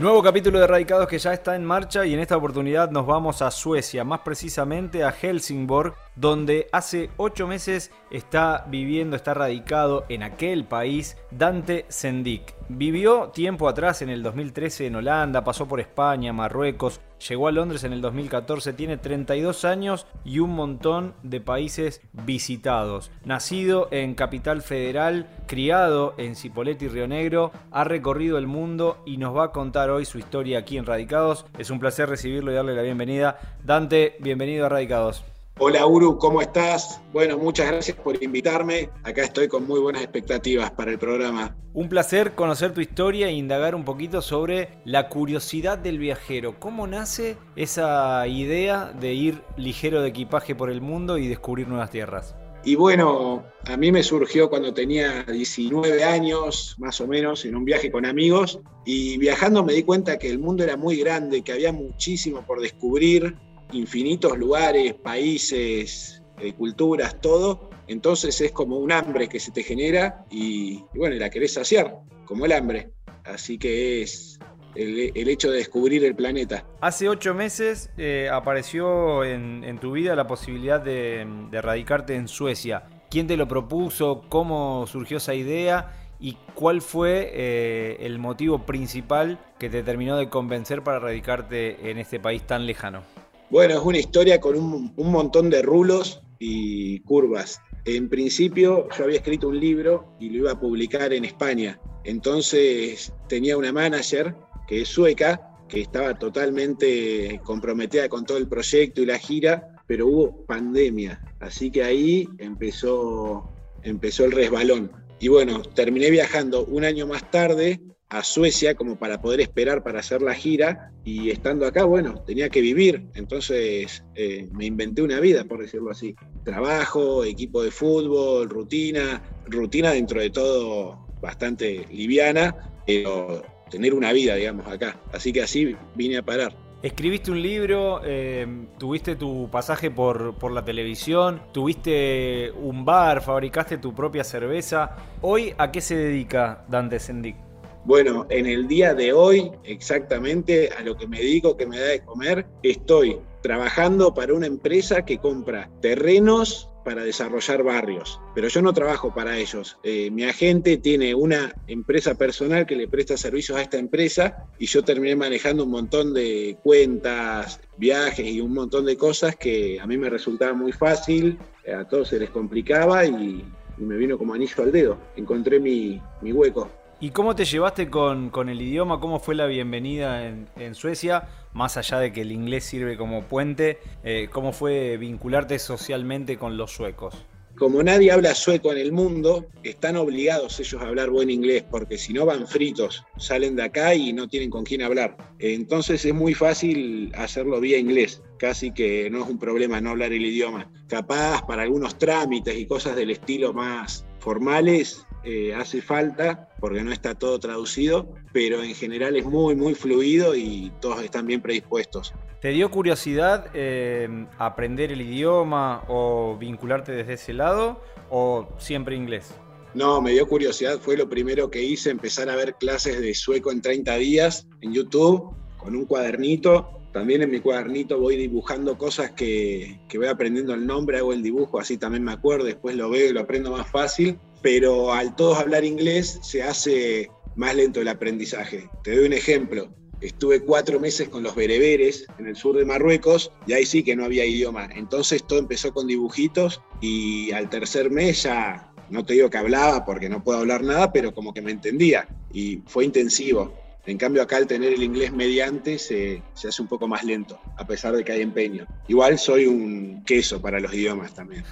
Nuevo capítulo de Radicados que ya está en marcha y en esta oportunidad nos vamos a Suecia, más precisamente a Helsingborg, donde hace ocho meses está viviendo, está radicado en aquel país Dante Sendik. Vivió tiempo atrás, en el 2013, en Holanda, pasó por España, Marruecos, llegó a Londres en el 2014, tiene 32 años y un montón de países visitados. Nacido en Capital Federal, criado en Cipolletti Río Negro, ha recorrido el mundo y nos va a contar hoy su historia aquí en Radicados. Es un placer recibirlo y darle la bienvenida. Dante, bienvenido a Radicados. Hola Uru, ¿cómo estás? Bueno, muchas gracias por invitarme. Acá estoy con muy buenas expectativas para el programa. Un placer conocer tu historia e indagar un poquito sobre la curiosidad del viajero. ¿Cómo nace esa idea de ir ligero de equipaje por el mundo y descubrir nuevas tierras? Y bueno, a mí me surgió cuando tenía 19 años, más o menos, en un viaje con amigos. Y viajando me di cuenta que el mundo era muy grande, que había muchísimo por descubrir infinitos lugares, países, eh, culturas, todo. Entonces es como un hambre que se te genera y, bueno, la querés saciar, como el hambre. Así que es el, hecho de descubrir el planeta. Hace ocho meses eh, apareció en, tu vida la posibilidad de, radicarte en Suecia. ¿Quién te lo propuso? ¿Cómo surgió esa idea? ¿Y cuál fue eh, el motivo principal que te terminó de convencer para radicarte en este país tan lejano? Bueno, es una historia con un, montón de rulos y curvas. En principio yo había escrito un libro y lo iba a publicar en España. Entonces tenía una manager que es sueca, que estaba totalmente comprometida con todo el proyecto y la gira, pero hubo pandemia. Así que ahí empezó, empezó el resbalón. Y bueno, terminé viajando un año más tarde a Suecia como para poder esperar para hacer la gira y estando acá, bueno, tenía que vivir, entonces eh, me inventé una vida, por decirlo así. Trabajo, equipo de fútbol, rutina, rutina dentro de todo bastante liviana, pero tener una vida, digamos, acá. Así que así vine a parar. Escribiste un libro, eh, tuviste tu pasaje por, por, la televisión, tuviste un bar, fabricaste tu propia cerveza. Hoy, ¿a qué se dedica Dante Sendik? Bueno, en el día de hoy, exactamente a lo que me dedico, que me da de comer, estoy trabajando para una empresa que compra terrenos para desarrollar barrios, pero yo no trabajo para ellos. Eh, mi agente tiene una empresa personal que le presta servicios a esta empresa y yo terminé manejando un montón de cuentas, viajes y un montón de cosas que a mí me resultaba muy fácil, a todos se les complicaba y, me vino como anillo al dedo. Encontré mi hueco. ¿Y cómo te llevaste con, el idioma? ¿Cómo fue la bienvenida en, Suecia? Más allá de que el inglés sirve como puente, eh, ¿cómo fue vincularte socialmente con los suecos? Como nadie habla sueco en el mundo, están obligados ellos a hablar buen inglés, porque si no van fritos, salen de acá y no tienen con quién hablar. Entonces es muy fácil hacerlo vía inglés, casi que no es un problema no hablar el idioma. Capaz para algunos trámites y cosas del estilo más formales, eh, hace falta porque no está todo traducido, pero en general es muy, muy fluido y todos están bien predispuestos. ¿Te dio curiosidad eh, aprender el idioma o vincularte desde ese lado o siempre inglés? No, me dio curiosidad, fue lo primero que hice, empezar a ver clases de sueco en 30 días en YouTube con un cuadernito. También en mi cuadernito voy dibujando cosas que, que voy aprendiendo el nombre, hago el dibujo, así también me acuerdo, después lo veo y lo aprendo más fácil pero al todos hablar inglés se hace más lento el aprendizaje. Te doy un ejemplo. Estuve cuatro meses con los bereberes en el sur de Marruecos y ahí sí que no había idioma. Entonces todo empezó con dibujitos y al tercer mes ya, no te digo que hablaba porque no puedo hablar nada, pero como que me entendía y fue intensivo. En cambio acá al tener el inglés mediante se, hace un poco más lento, a pesar de que hay empeño. Igual soy un queso para los idiomas también.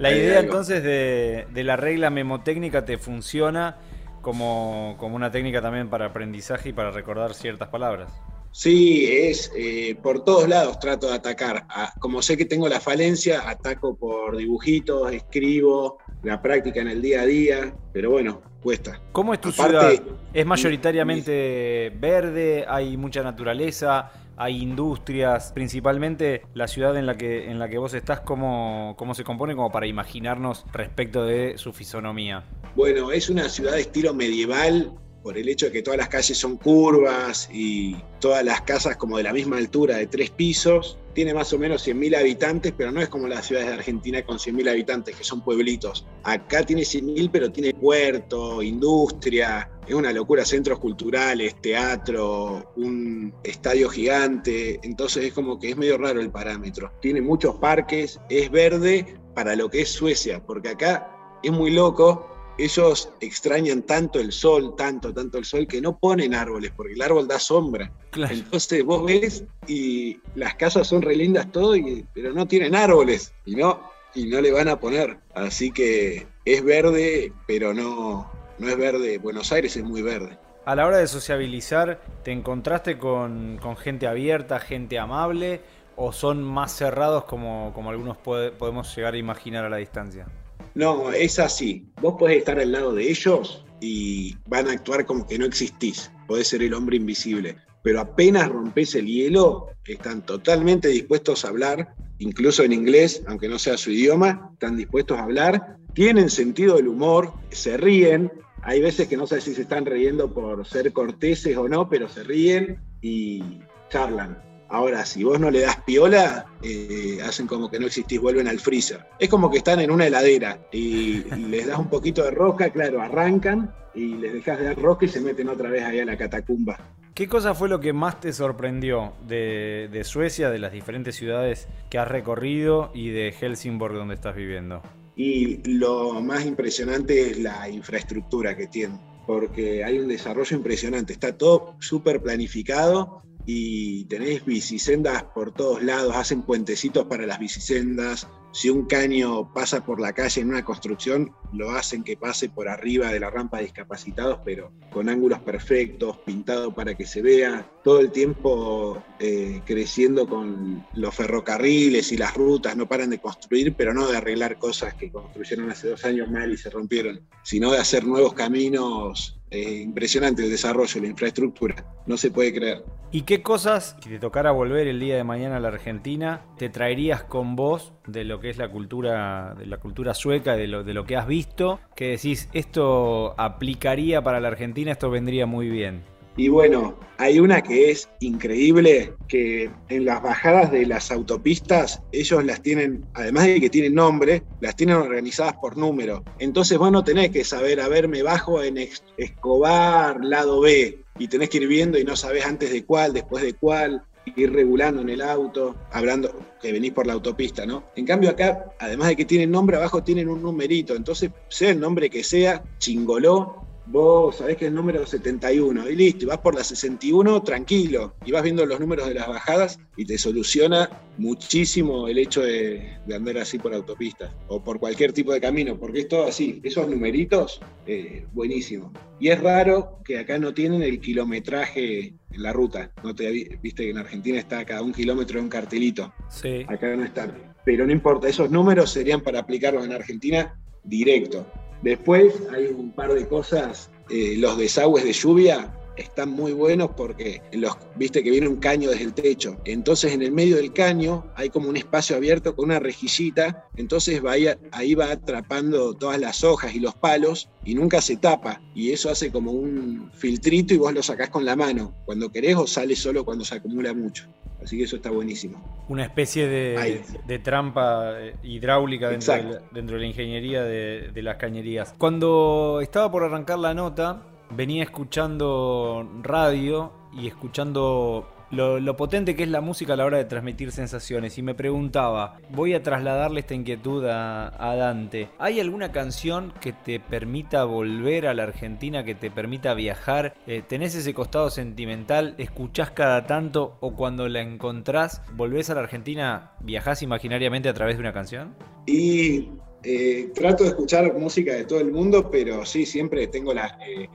La idea entonces de, la regla memotécnica te funciona como, una técnica también para aprendizaje y para recordar ciertas palabras. Sí, es eh, por todos lados trato de atacar. como sé que tengo la falencia, ataco por dibujitos, escribo, la práctica en el día a día, pero bueno, cuesta. ¿Cómo es tu ciudad? ¿Es mayoritariamente verde? ¿Hay mucha naturaleza? Hay industrias, principalmente la ciudad en la que, en la que vos estás, ¿cómo, cómo se compone como para imaginarnos respecto de su fisonomía? Bueno, es una ciudad de estilo medieval, por el hecho de que todas las calles son curvas y todas las casas como de la misma altura, de tres pisos. Tiene más o menos 100.000 habitantes, pero no es como las ciudades de Argentina con 100.000 habitantes, que son pueblitos. Acá tiene 100.000, pero tiene puerto, industria, es una locura, centros culturales, teatro, un estadio gigante, entonces es como que es medio raro el parámetro. Tiene muchos parques, es verde para lo que es Suecia, porque acá es muy loco, ellos extrañan tanto el sol, tanto, tanto el sol, que no ponen árboles, porque el árbol da sombra. Entonces vos ves y las casas son re lindas todo, pero no tienen árboles, y no, y no le van a poner. Así que es verde, pero no, no es verde. Buenos Aires es muy verde. A la hora de sociabilizar, ¿te encontraste con, gente abierta, gente amable, o son más cerrados como, como algunos podemos llegar a imaginar a la distancia? No, es así. Vos podés estar al lado de ellos y van a actuar como que no existís. Podés ser el hombre invisible. Pero apenas rompes el hielo, están totalmente dispuestos a hablar, incluso en inglés, aunque no sea su idioma, están dispuestos a hablar, tienen sentido del humor, se ríen. Hay veces que no sé si se están riendo por ser corteses o no, pero se ríen y charlan. Ahora, si vos no le das piola, eh, hacen como que no existís, vuelven al freezer. Es como que están en una heladera y, les das un poquito de rosca, claro, arrancan y les dejas de dar rosca y se meten otra vez ahí a la catacumba. ¿Qué cosa fue lo que más te sorprendió de, de Suecia, de las diferentes ciudades que has recorrido y de Helsingborg donde estás viviendo? Y lo más impresionante es la infraestructura que tienen, porque hay un desarrollo impresionante, está todo súper planificado y tenés bicisendas por todos lados, hacen puentecitos para las bicisendas. Si un caño pasa por la calle en una construcción, lo hacen que pase por arriba de la rampa de discapacitados, pero con ángulos perfectos, pintado para que se vea. Todo el tiempo eh, creciendo con los ferrocarriles y las rutas, no paran de construir, pero no de arreglar cosas que construyeron hace dos años mal y se rompieron, sino de hacer nuevos caminos eh, impresionante el desarrollo, la infraestructura, no se puede creer. ¿Y qué cosas, si te tocara volver el día de mañana a la Argentina, te traerías con vos de lo que es la cultura, de la cultura sueca, de lo, de lo que has visto, que decís, esto aplicaría para la Argentina, esto vendría muy bien? Y bueno, hay una que es increíble, que en las bajadas de las autopistas, ellos las tienen, además de que tienen nombre, las tienen organizadas por número. Entonces vos no tenés que saber, a ver, me bajo en Escobar, lado B, y tenés que ir viendo y no sabés antes de cuál, después de cuál, ir regulando en el auto, hablando que venís por la autopista, ¿no? En cambio acá, además de que tienen nombre, abajo tienen un numerito, entonces sea el nombre que sea, chingoló, vos sabés que es el número 71 y listo, y vas por la 61 tranquilo y vas viendo los números de las bajadas y te soluciona muchísimo el hecho de, andar así por autopistas o por cualquier tipo de camino, porque es todo así, esos numeritos, eh, buenísimo. Y es raro que acá no tienen el kilometraje en la ruta, no te viste que en Argentina está cada un kilómetro un cartelito, sí. acá no está, pero no importa, esos números serían para aplicarlos en Argentina directo. Después hay un par de cosas, eh, los desagües de lluvia están muy buenos porque los, viste que viene un caño desde el techo. Entonces en el medio del caño hay como un espacio abierto con una rejillita, entonces va ahí, va atrapando todas las hojas y los palos y nunca se tapa. Y eso hace como un filtrito y vos lo sacás con la mano, cuando querés o sale solo cuando se acumula mucho. Así que eso está buenísimo. Una especie de, trampa eh, hidráulica dentro de, la, ingeniería de, de las cañerías. Cuando estaba por arrancar la nota, venía escuchando radio y escuchando lo, potente que es la música a la hora de transmitir sensaciones y me preguntaba, voy a trasladarle esta inquietud a, Dante, ¿hay alguna canción que te permita volver a la Argentina, que te permita viajar? Eh, ¿Tenés ese costado sentimental? ¿Escuchás cada tanto o cuando la encontrás, volvés a la Argentina, viajás imaginariamente a través de una canción? Y eh, trato de escuchar música de todo el mundo, pero sí, siempre tengo la, eh,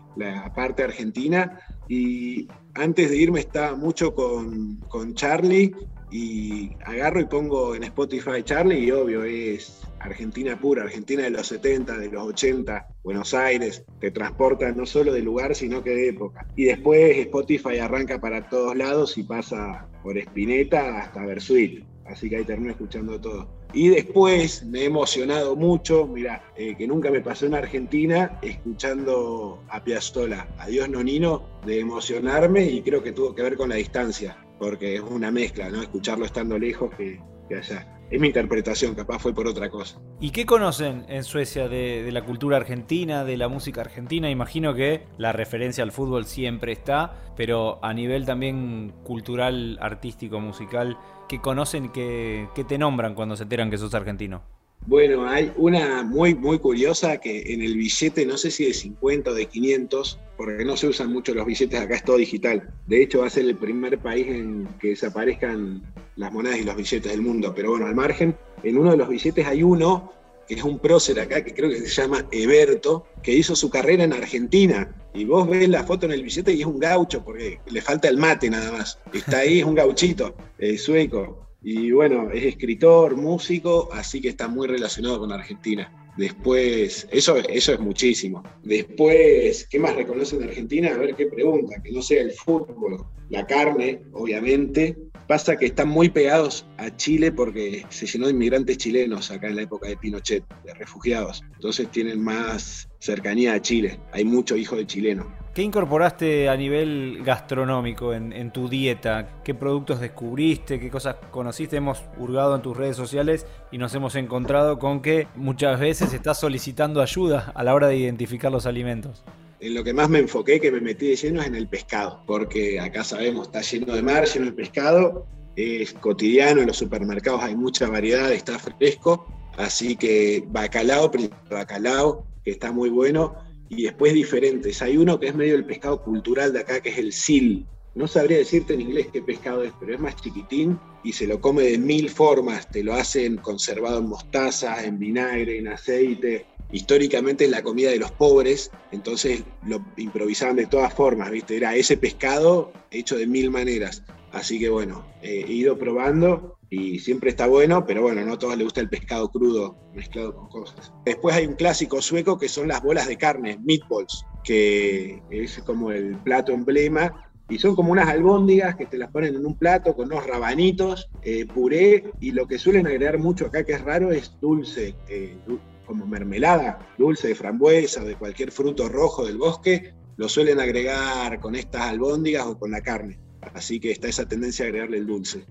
parte argentina. Y antes de irme estaba mucho con, con, Charlie y agarro y pongo en Spotify Charlie y obvio es Argentina pura, Argentina de los 70, de los 80, Buenos Aires, te transporta no solo de lugar sino que de época. Y después Spotify arranca para todos lados y pasa por Espineta hasta Versuit así que ahí termino escuchando todo. Y después me he emocionado mucho, mira, eh, que nunca me pasó en Argentina, escuchando a Piazzolla, Adiós Nonino, de emocionarme y creo que tuvo que ver con la distancia, porque es una mezcla, ¿no? Escucharlo estando lejos que allá es mi interpretación, capaz fue por otra cosa. ¿Y qué conocen en Suecia de, la cultura argentina, de la música argentina? Imagino que la referencia al fútbol siempre está, pero a nivel también cultural, artístico, musical, ¿qué conocen, qué, qué te nombran cuando se enteran que sos argentino? Bueno, hay una muy, muy curiosa que en el billete, no sé si de 50 o de 500, porque no se usan mucho los billetes, acá es todo digital. De hecho, va a ser el primer país en que desaparezcan las monedas y los billetes del mundo. Pero bueno, al margen, en uno de los billetes hay uno que es un prócer acá, que creo que se llama Eberto, que hizo su carrera en Argentina. Y vos ves la foto en el billete y es un gaucho, porque le falta el mate nada más. Está ahí, es un gauchito, eh, sueco. Y bueno, es escritor, músico, así que está muy relacionado con Argentina. Después, eso, eso es muchísimo. Después, ¿qué más reconocen en Argentina? A ver qué pregunta, que no sea el fútbol, la carne, obviamente. Pasa que están muy pegados a Chile porque se llenó de inmigrantes chilenos acá en la época de Pinochet, de refugiados. Entonces tienen más cercanía a Chile. Hay mucho hijo de chileno. ¿Qué incorporaste a nivel gastronómico en, tu dieta? ¿Qué productos descubriste? ¿Qué cosas conociste? Hemos hurgado en tus redes sociales y nos hemos encontrado con que muchas veces estás solicitando ayuda a la hora de identificar los alimentos. En lo que más me enfoqué, que me metí de lleno, es en el pescado, porque acá sabemos, está lleno de mar, lleno de pescado, es cotidiano, en los supermercados hay mucha variedad, está fresco, así que bacalao, bacalao, que está muy bueno, y después diferentes. Hay uno que es medio el pescado cultural de acá, que es el sil. No sabría decirte en inglés qué pescado es, pero es más chiquitín y se lo come de mil formas. Te lo hacen conservado en mostaza, en vinagre, en aceite. Históricamente es la comida de los pobres, entonces lo improvisaban de todas formas, ¿viste? Era ese pescado hecho de mil maneras. Así que bueno, he ido probando y siempre está bueno, pero bueno, no a todos les gusta el pescado crudo mezclado con cosas. Después hay un clásico sueco que son las bolas de carne, meatballs, que es como el plato emblema y son como unas albóndigas que te las ponen en un plato con unos rabanitos, eh, puré, y lo que suelen agregar mucho acá, que es raro, es dulce, eh, como mermelada, dulce de frambuesa o de cualquier fruto rojo del bosque, lo suelen agregar con estas albóndigas o con la carne. Así que está esa tendencia a agregarle el dulce.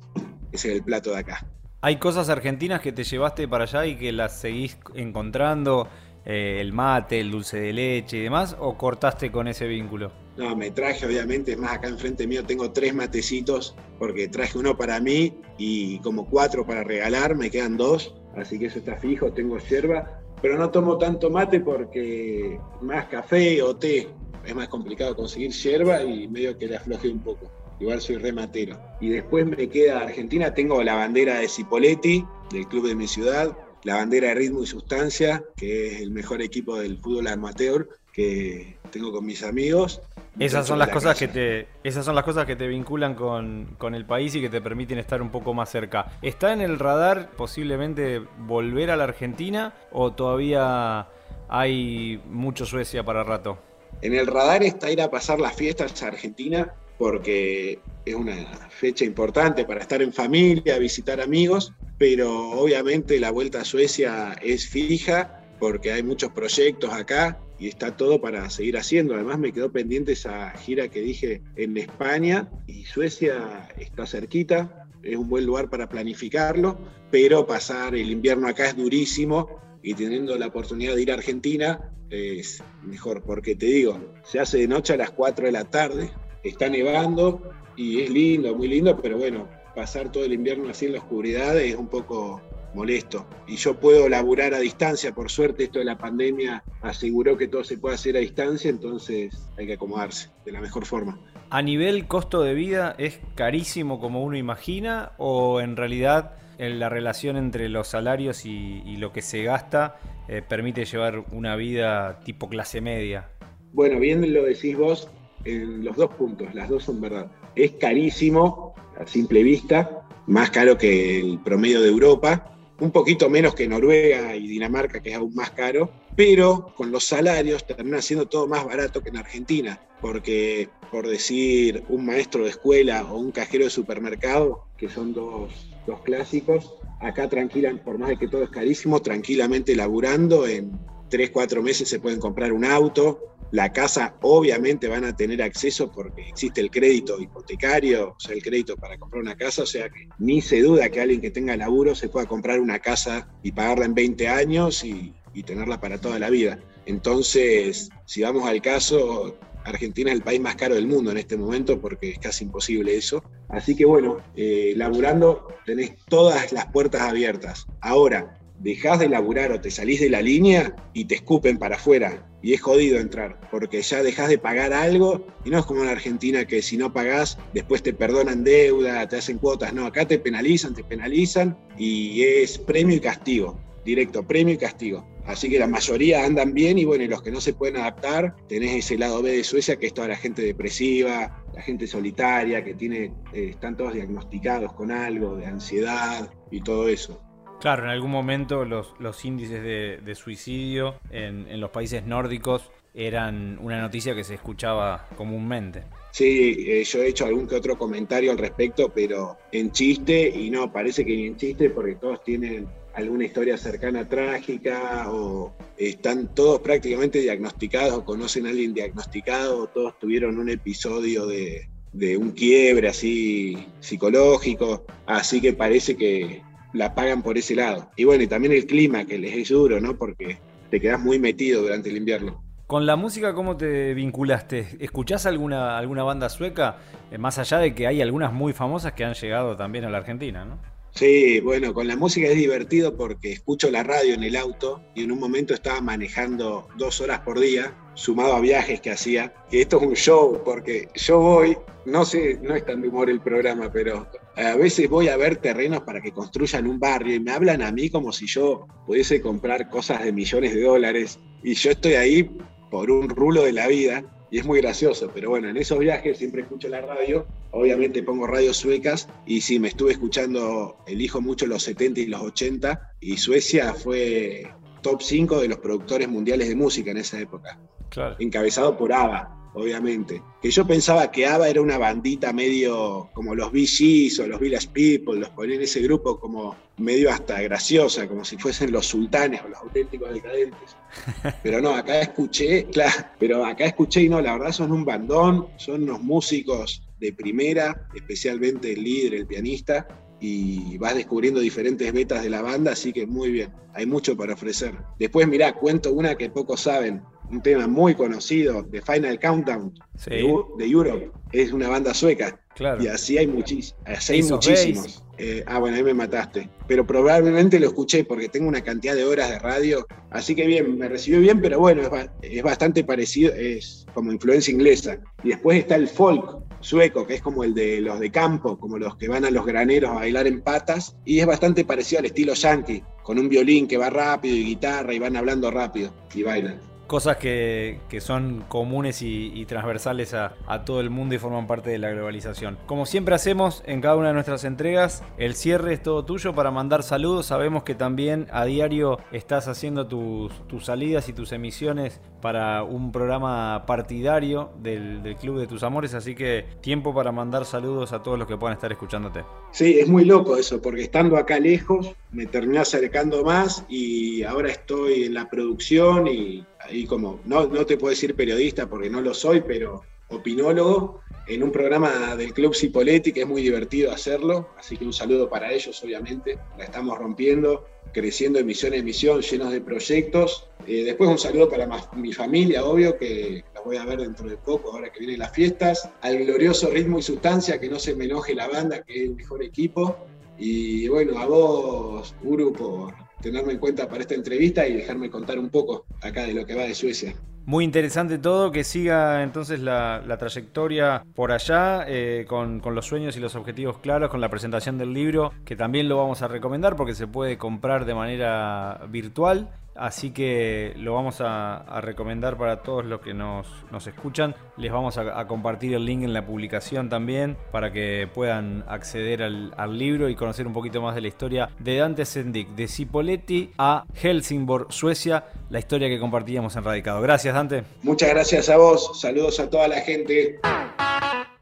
Ese es el plato de acá. ¿Hay cosas argentinas que te llevaste para allá y que las seguís encontrando? Eh, el mate, el dulce de leche y demás, o cortaste con ese vínculo? No, me traje, obviamente, es más, acá enfrente mío tengo tres matecitos, porque traje uno para mí y como cuatro para regalar, me quedan dos, así que eso está fijo, tengo yerba, pero no tomo tanto mate porque más café o té, es más complicado conseguir yerba y medio que le afloje un poco. Igual soy rematero. Y después me queda Argentina, tengo la bandera de Cipoletti, del club de mi ciudad, la bandera de Ritmo y Sustancia, que es el mejor equipo del fútbol amateur que tengo con mis amigos. Esas son las cosas que te, esas son las cosas que te vinculan con, con, el país y que te permiten estar un poco más cerca. ¿Está en el radar posiblemente volver a la Argentina o todavía hay mucho Suecia para rato? En el radar está ir a pasar las fiestas a Argentina porque es una fecha importante para estar en familia, visitar amigos, pero obviamente la vuelta a Suecia es fija porque hay muchos proyectos acá y está todo para seguir haciendo. Además me quedó pendiente esa gira que dije en España y Suecia está cerquita, es un buen lugar para planificarlo, pero pasar el invierno acá es durísimo y teniendo la oportunidad de ir a Argentina es mejor, porque te digo, se hace de noche a las 4 de la tarde, está nevando y es lindo, muy lindo, pero bueno, pasar todo el invierno así en la oscuridad es un poco molesto. Y yo puedo laburar a distancia, por suerte esto de la pandemia aseguró que todo se puede hacer a distancia, entonces hay que acomodarse de la mejor forma. ¿A nivel costo de vida es carísimo como uno imagina o en realidad la relación entre los salarios y, lo que se gasta eh, permite llevar una vida tipo clase media? Bueno, bien lo decís vos, en los dos puntos, las dos son verdad. Es carísimo a simple vista, más caro que el promedio de Europa, un poquito menos que Noruega y Dinamarca, que es aún más caro, pero con los salarios termina siendo todo más barato que en Argentina, porque por decir un maestro de escuela o un cajero de supermercado, que son dos los clásicos. Acá tranquilan, por más de que todo es carísimo, tranquilamente laburando, en 3, 4 meses se pueden comprar un auto, la casa obviamente van a tener acceso porque existe el crédito hipotecario, o sea, el crédito para comprar una casa, o sea que ni se duda que alguien que tenga laburo se pueda comprar una casa y pagarla en 20 años y, tenerla para toda la vida. Entonces, si vamos al caso, Argentina es el país más caro del mundo en este momento porque es casi imposible eso. Así que bueno, eh, laburando tenés todas las puertas abiertas. Ahora, dejás de laburar o te salís de la línea y te escupen para afuera. Y es jodido entrar, porque ya dejás de pagar algo y no es como en Argentina que si no pagás, después te perdonan deuda, te hacen cuotas. No, acá te penalizan, te penalizan y es premio y castigo, directo, premio y castigo. Así que la mayoría andan bien y bueno, y los que no se pueden adaptar, tenés ese lado B de Suecia que es toda la gente depresiva, la gente solitaria, que tiene, eh, están todos diagnosticados con algo de ansiedad y todo eso. Claro, en algún momento los, los índices de, suicidio en, los países nórdicos eran una noticia que se escuchaba comúnmente. Sí, eh, yo he hecho algún que otro comentario al respecto, pero en chiste, y no, parece que ni en chiste, porque todos tienen alguna historia cercana trágica o están todos prácticamente diagnosticados conocen a alguien diagnosticado, o todos tuvieron un episodio de, de un quiebre así psicológico, así que parece que la pagan por ese lado. Y bueno, y también el clima, que les es duro, ¿no? Porque te quedas muy metido durante el invierno. Con la música, ¿cómo te vinculaste? ¿Escuchás alguna, alguna banda sueca? Eh, más allá de que hay algunas muy famosas que han llegado también a la Argentina, ¿no? Sí, bueno, con la música es divertido porque escucho la radio en el auto y en un momento estaba manejando dos horas por día, sumado a viajes que hacía, que esto es un show porque yo voy, no sé, no es tan de humor el programa, pero a veces voy a ver terrenos para que construyan un barrio y me hablan a mí como si yo pudiese comprar cosas de millones de dólares y yo estoy ahí por un rulo de la vida y es muy gracioso, pero bueno, en esos viajes siempre escucho la radio, obviamente pongo radios suecas y sí, me estuve escuchando, elijo mucho los 70 y los 80 y Suecia fue top 5 de los productores mundiales de música en esa época, claro. encabezado por ABBA obviamente. Que yo pensaba que ABBA era una bandita medio como los VGs o los Village People, los ponía en ese grupo como medio hasta graciosa, como si fuesen los sultanes o los auténticos decadentes. Pero no, acá escuché, claro, pero acá escuché y no, la verdad son un bandón, son unos músicos de primera, especialmente el líder, el pianista, y vas descubriendo diferentes betas de la banda, así que muy bien, hay mucho para ofrecer. Después, mirá, cuento una que pocos saben, un tema muy conocido, de Final Countdown, de, Europe, es una banda sueca. Y así hay, hay muchísimos. Eh, ah, bueno, ahí me mataste. Pero probablemente lo escuché porque tengo una cantidad de horas de radio. Así que bien, me recibió bien, pero bueno, es, bastante parecido, es como influencia inglesa. Y después está el folk sueco, que es como el de los de campo, como los que van a los graneros a bailar en patas. Y es bastante parecido al estilo yankee, con un violín que va rápido y guitarra y van hablando rápido y bailan cosas que, son comunes y, transversales a, todo el mundo y forman parte de la globalización. Como siempre hacemos en cada una de nuestras entregas, el cierre es todo tuyo para mandar saludos. Sabemos que también a diario estás haciendo tus, salidas y tus emisiones para un programa partidario del, del, Club de tus Amores, así que tiempo para mandar saludos a todos los que puedan estar escuchándote. Sí, es muy loco eso, porque estando acá lejos me terminé acercando más y ahora estoy en la producción y ahí como, no, no te puedo decir periodista porque no lo soy, pero opinólogo en un programa del Club Cipoletti, que es muy divertido hacerlo, así que un saludo para ellos, obviamente, la estamos rompiendo, creciendo emisión a emisión, llenos de proyectos. Eh, después un saludo para mi familia, obvio, que la voy a ver dentro de poco, ahora que vienen las fiestas, al glorioso ritmo y sustancia, que no se me enoje la banda, que es el mejor equipo. Y bueno, a vos, Uru, por tenerme en cuenta para esta entrevista y dejarme contar un poco acá de lo que va de Suecia. Muy interesante todo, que siga entonces la, trayectoria por allá, eh, con, con, los sueños y los objetivos claros, con la presentación del libro, que también lo vamos a recomendar porque se puede comprar de manera virtual Así que lo vamos a, recomendar para todos los que nos, escuchan. Les vamos a, compartir el link en la publicación también para que puedan acceder al, libro y conocer un poquito más de la historia de Dante Sendik, de Cipoletti a Helsingborg, Suecia, la historia que compartíamos en Radicado. Gracias, Dante. Muchas gracias a vos. Saludos a toda la gente.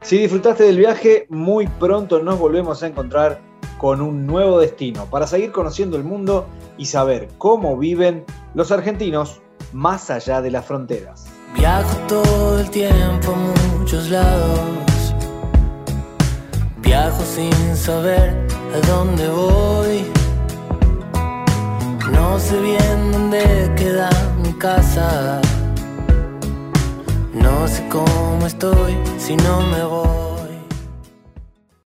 Si disfrutaste del viaje, muy pronto nos volvemos a encontrar con un nuevo destino para seguir conociendo el mundo y saber cómo viven los argentinos más allá de las fronteras. Viajo todo el tiempo a muchos lados. Viajo sin saber a dónde voy. No sé bien dónde queda mi casa. No sé cómo estoy si no me voy.